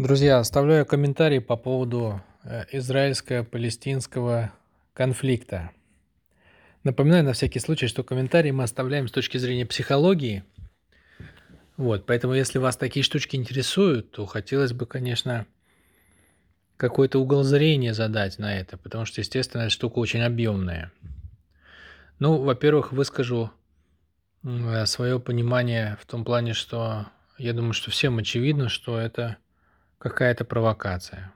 Друзья, оставляю комментарий по поводу э, израильско-палестинского конфликта. Напоминаю на всякий случай, что комментарии мы оставляем с точки зрения психологии. Вот, поэтому если вас такие штучки интересуют, то хотелось бы, конечно, какой-то угол зрения задать на это, потому что, естественно, эта штука очень объемная. Ну, во-первых, выскажу свое понимание в том плане, что я думаю, что всем очевидно, что это какая-то провокация.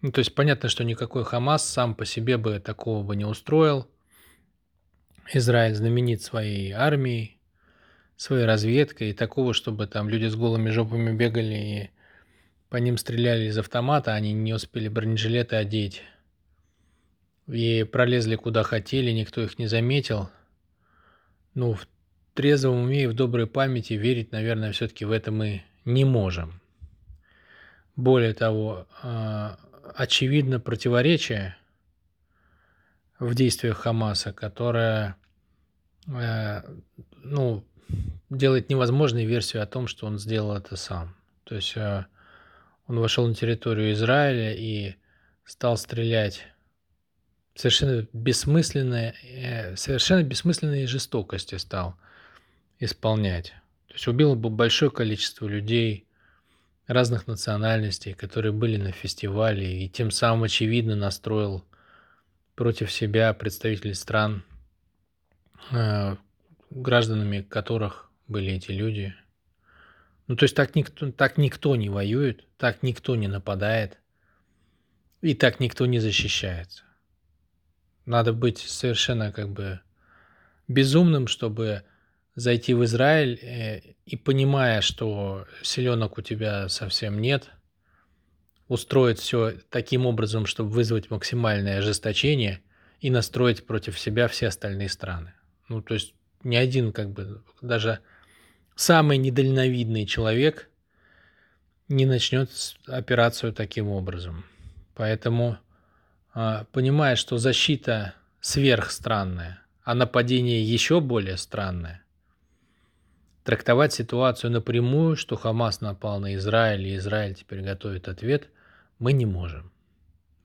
Ну, то есть понятно, что никакой Хамас сам по себе бы такого бы не устроил. Израиль знаменит своей армией, своей разведкой, и такого, чтобы там люди с голыми жопами бегали и по ним стреляли из автомата, они не успели бронежилеты одеть. И пролезли куда хотели, никто их не заметил. Ну, в трезвом уме и в доброй памяти верить, наверное, все-таки в это мы не можем. Более того, а, очевидно противоречие в действиях Хамаса, которое э, ну, делает невозможной версию о том, что он сделал это сам. То есть э, он вошел на территорию Израиля и стал стрелять совершенно бессмысленные, э, совершенно бессмысленные жестокости стал исполнять. То есть убил бы большое количество людей, разных национальностей, которые были на фестивале, и тем самым очевидно настроил против себя представителей стран, э, гражданами которых были эти люди. Ну, то есть так никто, так никто не воюет, так никто не нападает, и так никто не защищается. Надо быть совершенно как бы безумным, чтобы зайти в Израиль э, и понимая, что селенок у тебя совсем нет, устроить все таким образом, чтобы вызвать максимальное ожесточение и настроить против себя все остальные страны. Ну, то есть ни один, как бы, даже самый недальновидный человек не начнет операцию таким образом. Поэтому, а, понимая, что защита сверхстранная, а нападение еще более странное, Трактовать ситуацию напрямую, что Хамас напал на Израиль, и Израиль теперь готовит ответ, мы не можем.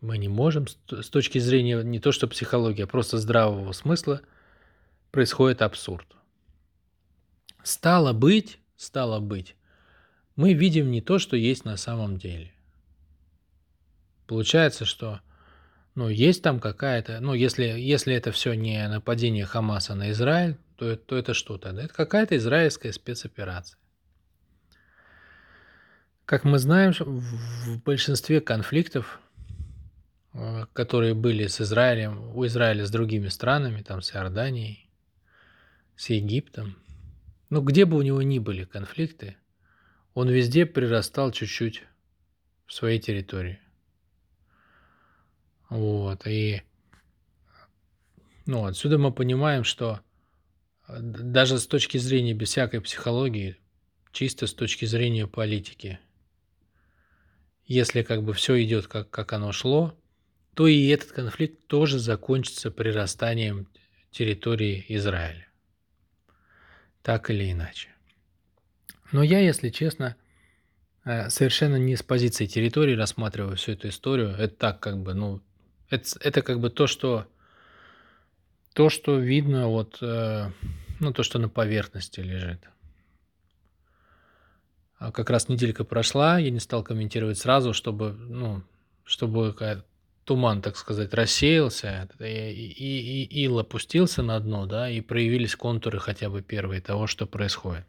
Мы не можем с точки зрения не то что психологии, а просто здравого смысла происходит абсурд. Стало быть, стало быть, мы видим не то, что есть на самом деле. Получается, что ну, есть там какая-то, ну, если, если это все не нападение Хамаса на Израиль, то, то это что тогда? Это какая-то израильская спецоперация. Как мы знаем, в большинстве конфликтов, э, которые были с Израилем, у Израиля с другими странами, там с Иорданией, с Египтом, ну где бы у него ни были конфликты, он везде прирастал чуть-чуть в своей территории. Вот, и ну, отсюда мы понимаем, что даже с точки зрения без всякой психологии, чисто с точки зрения политики. Если как бы все идет как, как оно шло, то и этот конфликт тоже закончится прирастанием территории Израиля. Так или иначе. Но я, если честно, э, совершенно не с позиции территории рассматриваю всю эту историю. Это так как бы, ну, это, это как бы то, что то, что видно вот э, ну, то, что на поверхности лежит. А как раз неделька прошла, я не стал комментировать сразу, чтобы, ну, чтобы туман, так сказать, рассеялся, и, и, и ил опустился на дно, да, и проявились контуры хотя бы первые того, что происходит.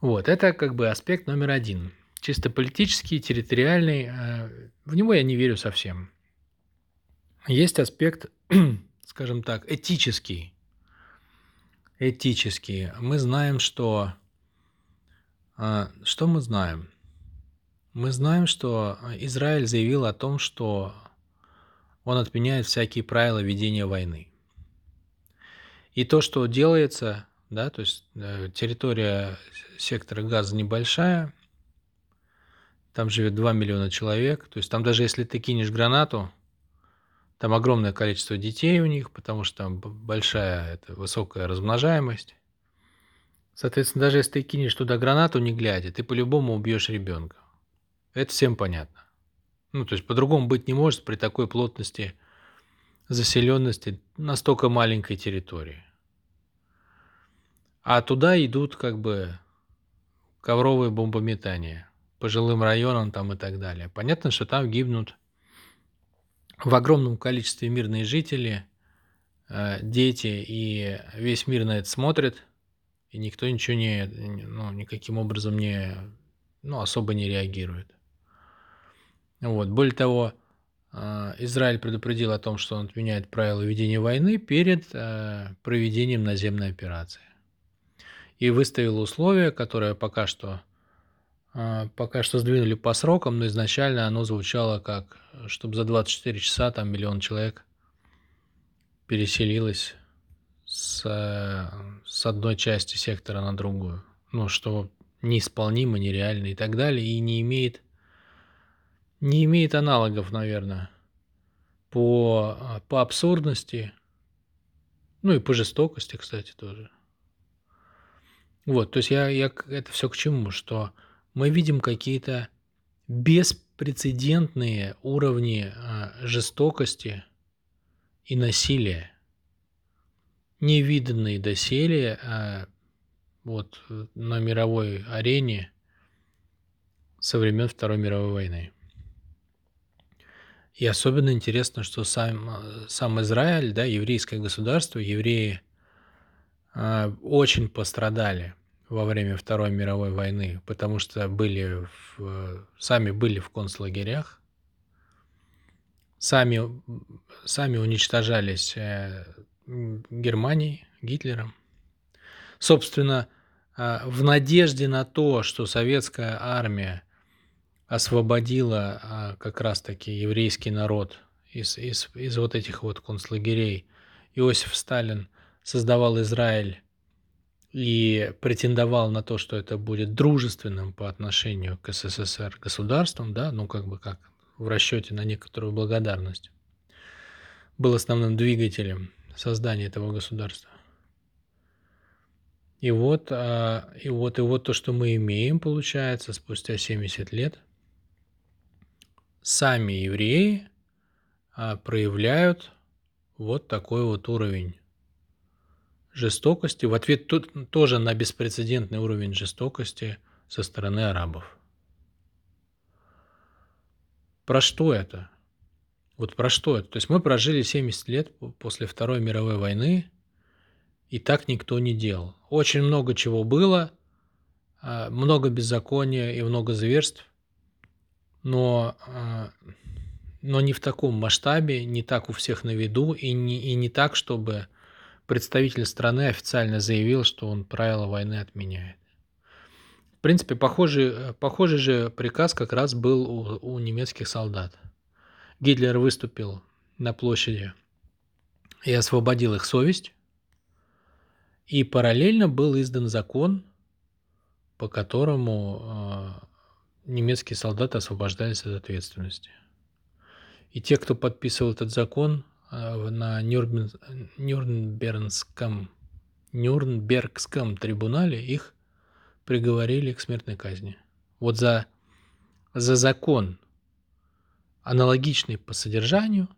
Вот, это как бы аспект номер один. Чисто политический, территориальный, э, в него я не верю совсем. Есть аспект, скажем так, этический, этические. Мы знаем, что... А, что мы знаем? Мы знаем, что Израиль заявил о том, что он отменяет всякие правила ведения войны. И то, что делается, да, то есть э, территория сектора газа небольшая, там живет 2 миллиона человек, то есть там даже если ты кинешь гранату, там огромное количество детей у них, потому что там большая, это, высокая размножаемость. Соответственно, даже если ты кинешь туда гранату, не глядя, ты по-любому убьешь ребенка. Это всем понятно. Ну, то есть по-другому быть не может при такой плотности заселенности настолько маленькой территории. А туда идут как бы ковровые бомбометания по жилым районам там и так далее. Понятно, что там гибнут в огромном количестве мирные жители, э, дети, и весь мир на это смотрит, и никто ничего не, ну, никаким образом не, ну, особо не реагирует. Вот. Более того, э, Израиль предупредил о том, что он отменяет правила ведения войны перед э, проведением наземной операции. И выставил условия, которые пока что пока что сдвинули по срокам, но изначально оно звучало как, чтобы за 24 часа там миллион человек переселилось с, с одной части сектора на другую. Ну, что неисполнимо, нереально и так далее, и не имеет, не имеет аналогов, наверное, по, по абсурдности, ну и по жестокости, кстати, тоже. Вот, то есть я, я это все к чему, что мы видим какие-то беспрецедентные уровни а, жестокости и насилия, невиданные доселе а, вот, на мировой арене со времен Второй мировой войны. И особенно интересно, что сам, сам Израиль, да, еврейское государство, евреи а, очень пострадали – во время Второй мировой войны, потому что были в, сами были в концлагерях, сами, сами уничтожались э, Германией, Гитлером. Собственно, э, в надежде на то, что советская армия освободила э, как раз-таки еврейский народ из, из, из вот этих вот концлагерей, Иосиф Сталин создавал Израиль и претендовал на то, что это будет дружественным по отношению к СССР государством, да, ну как бы как в расчете на некоторую благодарность, был основным двигателем создания этого государства. И вот, а, и вот, и вот то, что мы имеем, получается, спустя 70 лет, сами евреи а, проявляют вот такой вот уровень жестокости, в ответ тут тоже на беспрецедентный уровень жестокости со стороны арабов. Про что это? Вот про что это? То есть мы прожили 70 лет после Второй мировой войны, и так никто не делал. Очень много чего было, а, много беззакония и много зверств, но, а, но не в таком масштабе, не так у всех на виду, и не, и не так, чтобы представитель страны официально заявил, что он правила войны отменяет. В принципе, похожий, похожий же приказ как раз был у, у немецких солдат. Гитлер выступил на площади и освободил их совесть, и параллельно был издан закон, по которому э, немецкие солдаты освобождались от ответственности. И те, кто подписывал этот закон, Э, на Нюрнбергском, Нюрнбергском трибунале их приговорили к смертной казни. Вот за, за закон, аналогичный по содержанию,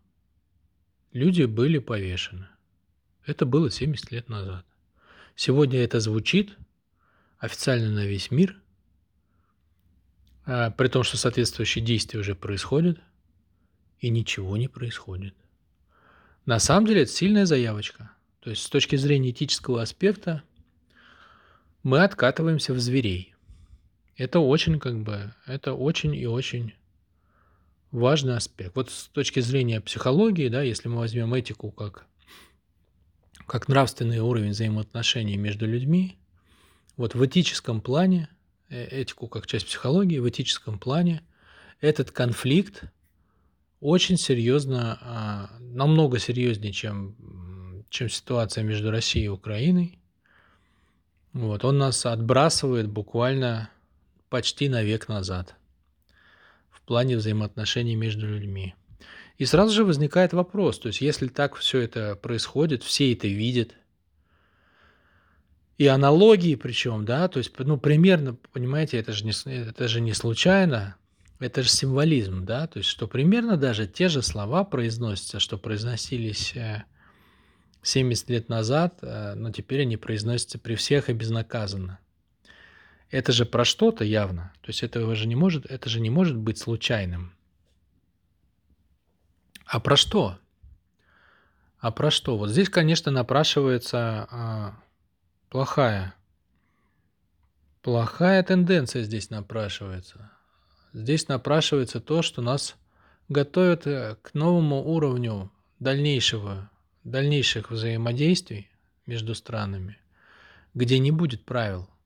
люди были повешены. Это было 70 лет назад. Сегодня это звучит официально на весь мир, а, при том, что соответствующие действия уже происходят, и ничего не происходит. На самом деле это сильная заявочка. То есть с точки зрения этического аспекта мы откатываемся в зверей. Это очень как бы, это очень и очень важный аспект. Вот с точки зрения психологии, да, если мы возьмем этику как, как нравственный уровень взаимоотношений между людьми, вот в этическом плане, э, этику как часть психологии, в этическом плане этот конфликт очень серьезно, а, намного серьезнее, чем, чем ситуация между Россией и Украиной. Вот, он нас отбрасывает буквально почти на век назад в плане взаимоотношений между людьми. И сразу же возникает вопрос, то есть если так все это происходит, все это видят, и аналогии причем, да, то есть, ну, примерно, понимаете, это же не, это же не случайно, это же символизм, да, то есть что примерно даже те же слова произносятся, что произносились 70 лет назад, но теперь они произносятся при всех и безнаказанно. Это же про что-то явно. То есть этого же не может, это же не может быть случайным. А про что? А про что? Вот здесь, конечно, напрашивается а, плохая, плохая тенденция здесь напрашивается. Здесь напрашивается то, что нас готовят э, к новому уровню дальнейшего, дальнейших взаимодействий между странами, где не будет правил –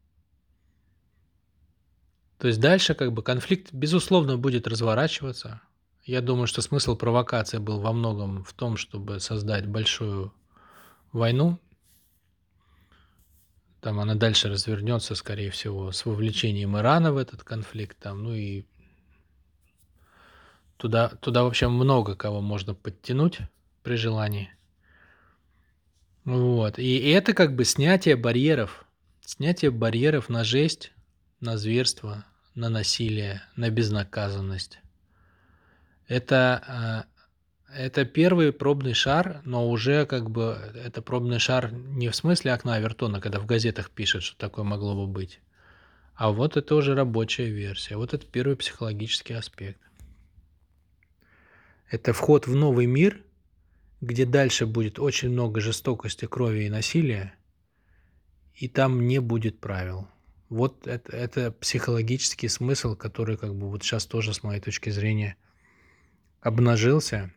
то есть дальше как бы конфликт, безусловно, будет разворачиваться. Я думаю, что смысл провокации был во многом в том, чтобы создать большую войну. Там она дальше развернется, скорее всего, с вовлечением Ирана в этот конфликт. Там, ну и туда, туда вообще много кого можно подтянуть при желании. Вот. И, это как бы снятие барьеров. Снятие барьеров на жесть, на зверство, на насилие, на безнаказанность. Это, а, это первый пробный шар, но уже как бы это пробный шар не в смысле окна Авертона, когда в газетах пишут, что такое могло бы быть. А вот это уже рабочая версия. Вот это первый психологический аспект. Это вход в новый мир, где дальше будет очень много жестокости, крови и насилия, и там не будет правил. Вот это, это психологический смысл, который как бы вот сейчас тоже с моей точки зрения обнажился.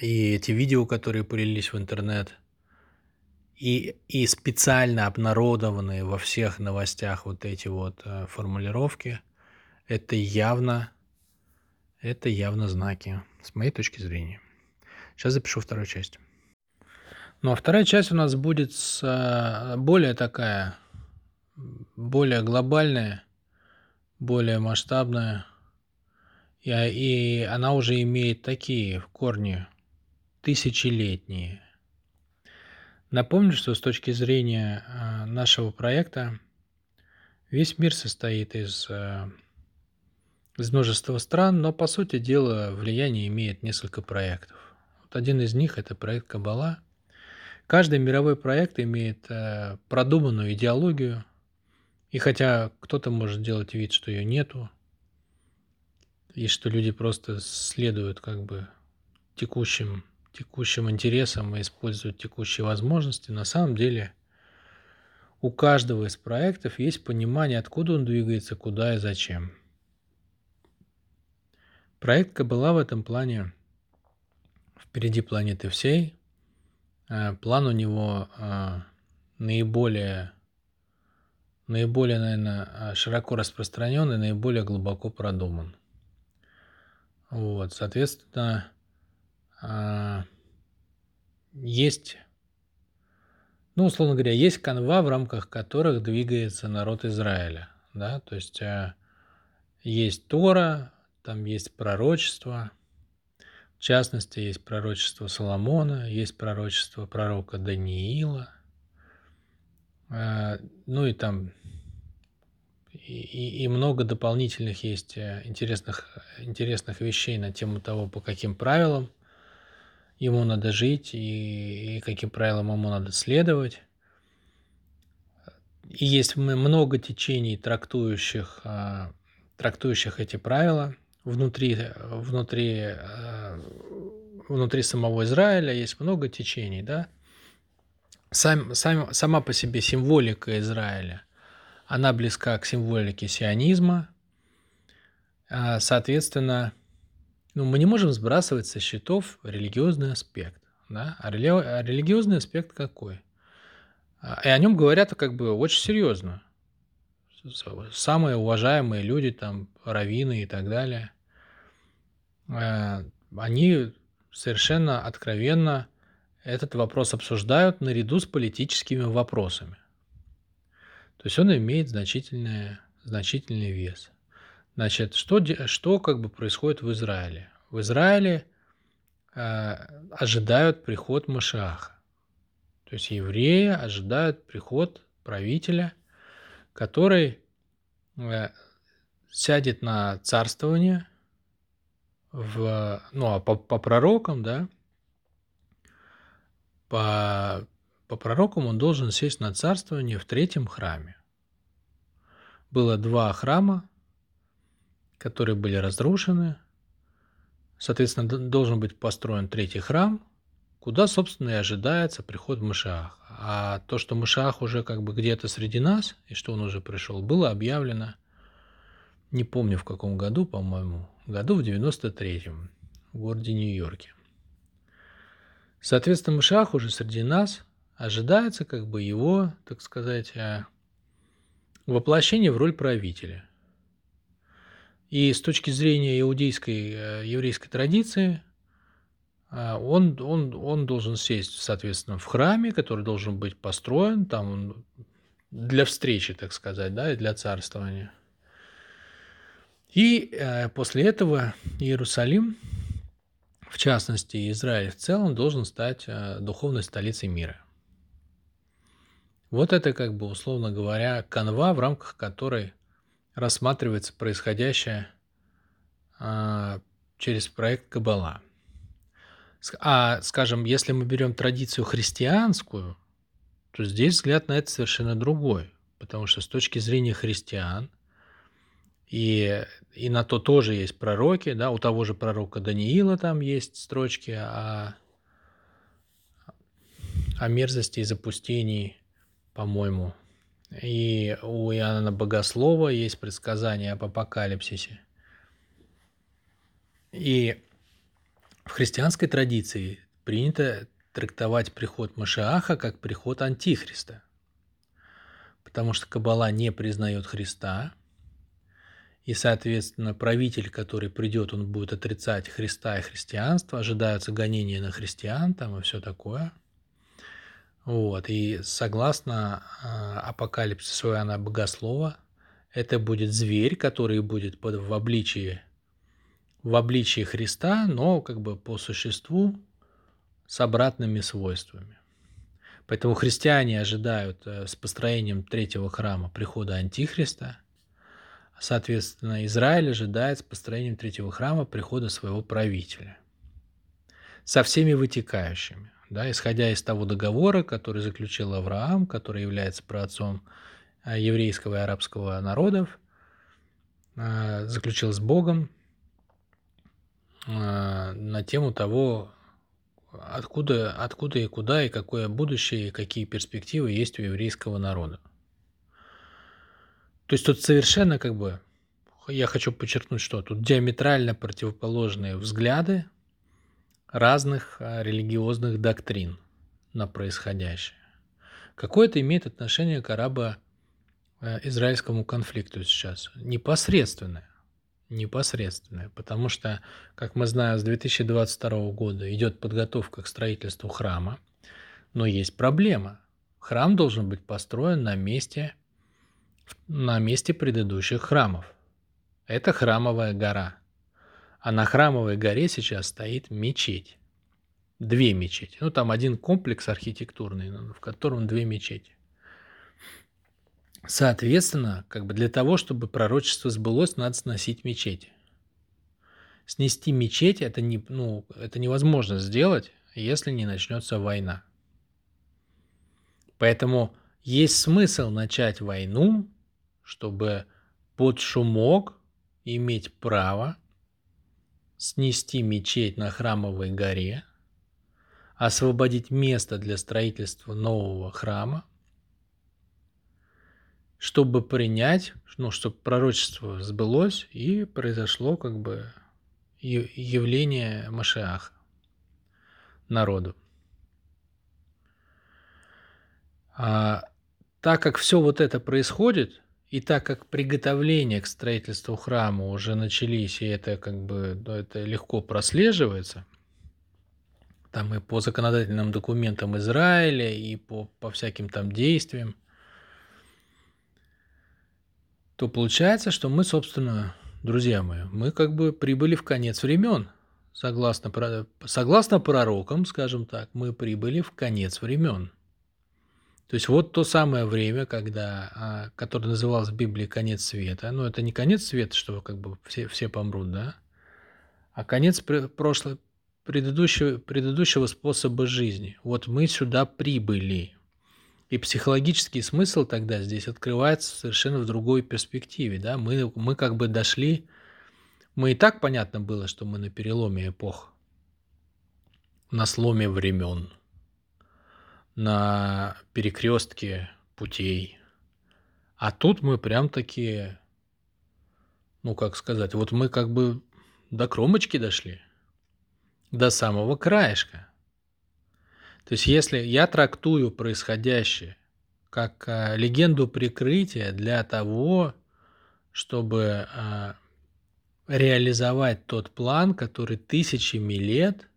И эти видео, которые полились в интернет, и, и специально обнародованные во всех новостях вот эти вот э, формулировки, это явно, это явно знаки, с моей точки зрения. Сейчас запишу вторую часть. Ну а вторая часть у нас будет с, э, более такая более глобальная, более масштабная, и, и она уже имеет такие корни тысячелетние. Напомню, что с точки зрения а, нашего проекта весь мир состоит из, а, из множества стран, но по сути дела влияние имеет несколько проектов. Вот один из них это проект Кабала. Каждый мировой проект имеет а, продуманную идеологию, и хотя кто-то может делать вид, что ее нету, и что люди просто следуют как бы текущим, текущим интересам и используют текущие возможности, на самом деле у каждого из проектов есть понимание, откуда он двигается, куда и зачем. Проект Кабала в этом плане впереди планеты всей. Э, план у него э, наиболее наиболее, наверное, а, широко распространен и наиболее глубоко продуман. Вот, соответственно, есть, ну, условно говоря, есть канва, в рамках которых двигается народ Израиля, да, то есть есть Тора, там есть пророчество, в частности, есть пророчество Соломона, есть пророчество пророка Даниила, ну и там и, и много дополнительных есть э, интересных, интересных вещей на тему того, по каким правилам ему надо жить и, и каким правилам ему надо следовать. И есть много течений, трактующих, а, трактующих эти правила внутри, внутри, а, внутри самого Израиля. Есть много течений, да. Сам, сам, сама по себе символика Израиля – она близка к символике сионизма. А, соответственно, ну, мы не можем сбрасывать со счетов религиозный аспект. Да? А, рели... а религиозный аспект какой? А, и о нем говорят как бы очень серьезно. Самые уважаемые люди, там, раввины и так далее, они совершенно откровенно этот вопрос обсуждают наряду с политическими вопросами. То есть он имеет значительный, значительный вес. Значит, что, что как бы происходит в Израиле? В Израиле э, ожидают приход Машиаха. То есть евреи ожидают приход правителя, который э, сядет на царствование в, ну, а по, по пророкам, да, по, по пророкам он должен сесть на царствование в третьем храме. Было два храма, которые были разрушены. Соответственно, должен быть построен третий храм, куда, собственно, и ожидается приход Машиаха. А то, что Машиах уже как бы где-то среди нас, и что он уже пришел, было объявлено, не помню в каком году, по-моему, году в 93-м в городе Нью-Йорке. Соответственно, Машиах уже среди нас ожидается как бы его, так сказать, э, воплощение в роль правителя. И с точки зрения иудейской, э, еврейской традиции, он, он, он должен сесть, соответственно, в храме, который должен быть построен там для встречи, так сказать, да, и для царствования. И э, после этого Иерусалим, в частности Израиль в целом, должен стать э, духовной столицей мира. Вот это, как бы, условно говоря, канва, в рамках которой рассматривается происходящее э, через проект Кабала. А, скажем, если мы берем традицию христианскую, то здесь взгляд на это совершенно другой. Потому что с точки зрения христиан – и, и на то тоже есть пророки, да, у того же пророка Даниила там есть строчки о, о мерзости и запустении, по-моему. И у Иоанна Богослова есть предсказание об апокалипсисе. И в христианской традиции принято трактовать приход Машиаха как приход Антихриста. Потому что Каббала не признает Христа – и, соответственно, правитель, который придет, он будет отрицать Христа и христианство, ожидаются гонения на христиан там и все такое. Вот, и согласно э, апокалипсису Иоанна Богослова, это будет зверь, который будет под, в обличии в обличии Христа, но как бы по существу с обратными свойствами. Поэтому христиане ожидают э, с построением третьего храма прихода Антихриста – Соответственно, Израиль ожидает с построением третьего храма прихода своего правителя. Со всеми вытекающими. Да, исходя из того договора, который заключил Авраам, который является праотцом а, еврейского и арабского народов, а, заключил с Богом на тему того, откуда, откуда и куда, и какое будущее, и какие перспективы есть у еврейского народа. То есть тут совершенно как бы, я хочу подчеркнуть, что тут диаметрально противоположные взгляды разных а, религиозных доктрин на происходящее. Какое это имеет отношение к арабо-израильскому конфликту сейчас? Непосредственное. Непосредственное. Потому что, как мы знаем, с 2022 года идет подготовка к строительству храма, но есть проблема. Храм должен быть построен на месте на месте предыдущих храмов. Это храмовая гора. А на храмовой горе сейчас стоит мечеть. Две мечети. Ну, там один комплекс архитектурный, в котором две мечети. Соответственно, как бы для того, чтобы пророчество сбылось, надо сносить мечети. Снести мечеть это, не, ну, это невозможно сделать, если не начнется война. Поэтому есть смысл начать войну чтобы под шумок иметь право снести мечеть на Храмовой горе, освободить место для строительства нового храма, чтобы принять, ну, чтобы пророчество сбылось и произошло как бы явление Машиаха народу. А так как все вот это происходит, и так как приготовления к строительству храма уже начались, и это как бы ну, это легко прослеживается, там и по законодательным документам Израиля, и по, по всяким там действиям, то получается, что мы, собственно, друзья мои, мы как бы прибыли в конец времен. Согласно, согласно пророкам, скажем так, мы прибыли в конец времен. То есть вот то самое время, когда, а, которое называлось в Библии конец света. Но это не конец света, что как бы все, все помрут, да? А конец прошлого, предыдущего, предыдущего способа жизни. Вот мы сюда прибыли. И психологический смысл тогда здесь открывается совершенно в другой перспективе. Да? Мы, мы как бы дошли, мы и так понятно было, что мы на переломе эпох, на сломе времен на перекрестке путей. А тут мы прям такие, ну как сказать, вот мы как бы до кромочки дошли, до самого краешка. То есть если я трактую происходящее как а, легенду прикрытия для того, чтобы а, реализовать тот план, который тысячами лет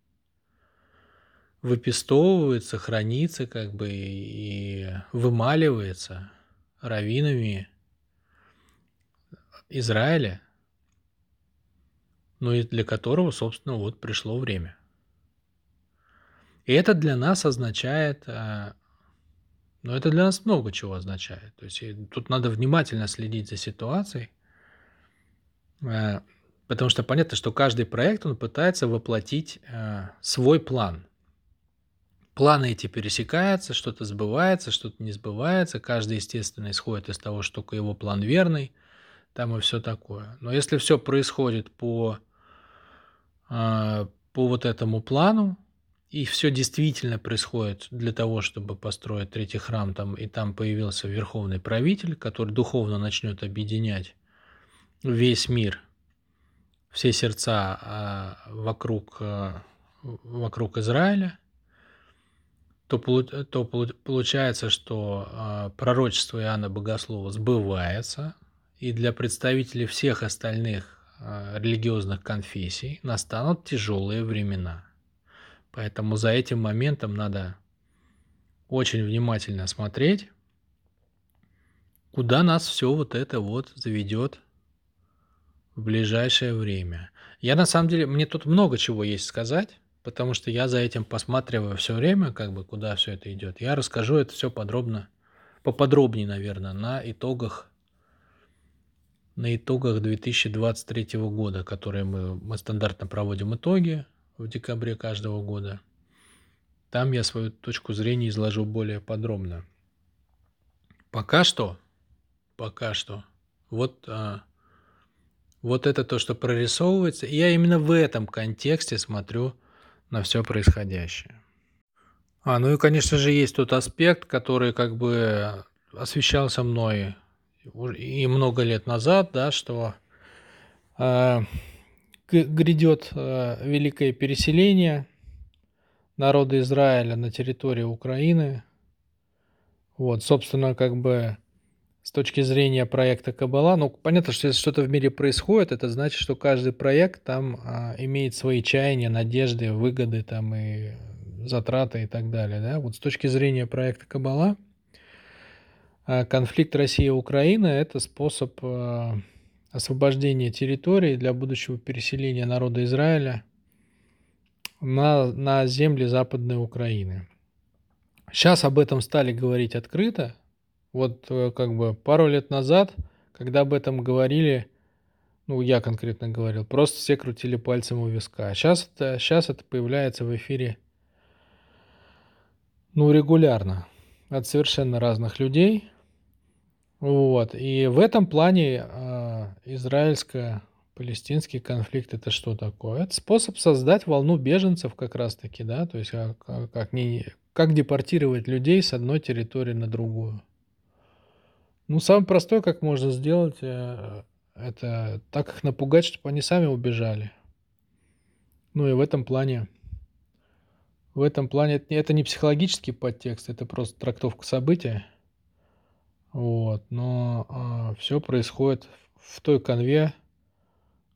выпестовывается, хранится как бы и вымаливается раввинами Израиля, ну и для которого, собственно, вот пришло время. И это для нас означает, а, ну это для нас много чего означает. То есть тут надо внимательно следить за ситуацией, а, потому что понятно, что каждый проект, он пытается воплотить а, свой план – Планы эти пересекаются, что-то сбывается, что-то не сбывается. Каждый, естественно, исходит из того, что его план верный, там и все такое. Но если все происходит по, по вот этому плану, и все действительно происходит для того, чтобы построить третий храм, там, и там появился верховный правитель, который духовно начнет объединять весь мир, все сердца а, вокруг, а, вокруг Израиля – то, то получается, что э, пророчество Иоанна Богослова сбывается, и для представителей всех остальных религиозных конфессий настанут тяжелые времена. Поэтому за этим моментом надо очень внимательно смотреть, куда нас все вот это вот заведет в ближайшее время. Я на самом деле, мне тут много чего есть сказать, потому что я за этим посматриваю все время, как бы куда все это идет. Я расскажу это все подробно, поподробнее, наверное, на итогах на итогах 2023 года, которые мы, мы стандартно проводим итоги в декабре каждого года. Там я свою точку зрения изложу более подробно. Пока что, пока что, вот, а, вот это то, что прорисовывается. И я именно в этом контексте смотрю на все происходящее. А, ну и, конечно же, есть тот аспект, который как бы освещался мной и много лет назад, да, что э, грядет э, великое переселение народа Израиля на территории Украины. Вот, собственно, как бы с точки зрения проекта Кабала, ну, понятно, что если что-то в мире происходит, это значит, что каждый проект там а, имеет свои чаяния, надежды, выгоды там и затраты и так далее, да. Вот с точки зрения проекта Кабала, а, конфликт России-Украины – это способ а, освобождения территории для будущего переселения народа Израиля на, на земли Западной Украины. Сейчас об этом стали говорить открыто, вот э, как бы пару лет назад, когда об этом говорили, ну, я конкретно говорил, просто все крутили пальцем у виска. сейчас это, сейчас это появляется в эфире, ну, регулярно, от совершенно разных людей. Вот. И в этом плане э, израильско-палестинский конфликт это что такое? Это способ создать волну беженцев как раз-таки, да, то есть как, как, не, как депортировать людей с одной территории на другую. Ну, самое простое, как можно сделать, э, это так их напугать, чтобы они сами убежали. Ну и в этом плане, в этом плане это, не психологический подтекст, это просто трактовка события. Вот, но а, все происходит в той конве,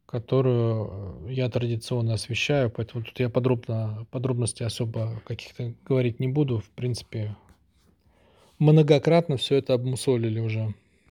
которую я традиционно освещаю, поэтому тут я подробно, подробности особо каких-то говорить не буду. В принципе, многократно все это обмусолили уже.